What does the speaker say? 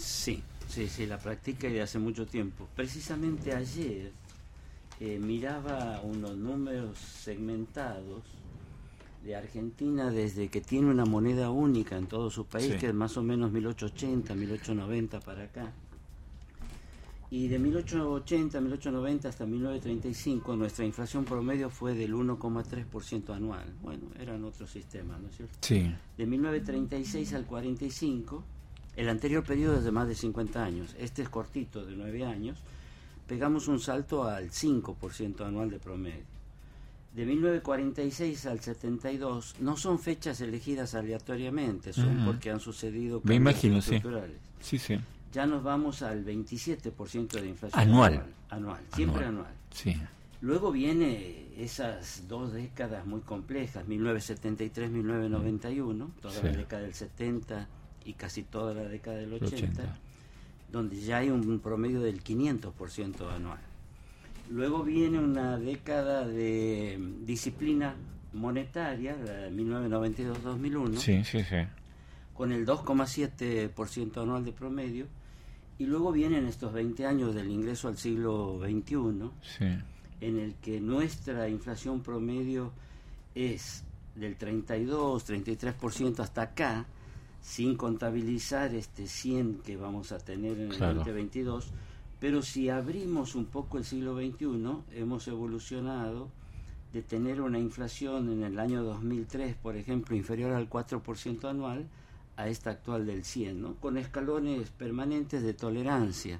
Sí, sí, sí, la practica y de hace mucho tiempo. Precisamente ayer eh, miraba unos números segmentados de Argentina desde que tiene una moneda única en todo su país, que es más o menos 1880, 1890 para acá. Y de 1880, 1890 hasta 1935 nuestra inflación promedio fue del 1,3% anual. Bueno, eran otros sistemas, ¿no es cierto? Sí. De 1936 al 45, el anterior periodo es de más de 50 años, este es cortito, de 9 años, pegamos un salto al 5% anual de promedio. De 1946 al 72 no son fechas elegidas aleatoriamente, son porque han sucedido cambios Me imagino, estructurales. Sí. sí, sí ya nos vamos al 27% de inflación anual. Anual, siempre anual. Sí. Luego viene esas dos décadas muy complejas, 1973-1991, toda la década del 70 y casi toda la década del 80, donde ya hay un promedio del 500% anual. Luego viene una década de disciplina monetaria, 1992-2001, sí, sí, sí. con el 2,7% anual de promedio, y luego vienen estos 20 años del ingreso al siglo XXI, en el que nuestra inflación promedio es del 32, 33% hasta acá, sin contabilizar este 100 que vamos a tener en el 2022. Pero si abrimos un poco el siglo XXI, hemos evolucionado de tener una inflación en el año 2003, por ejemplo, inferior al 4% anual, a esta actual del 100, ¿no? con escalones permanentes de tolerancia.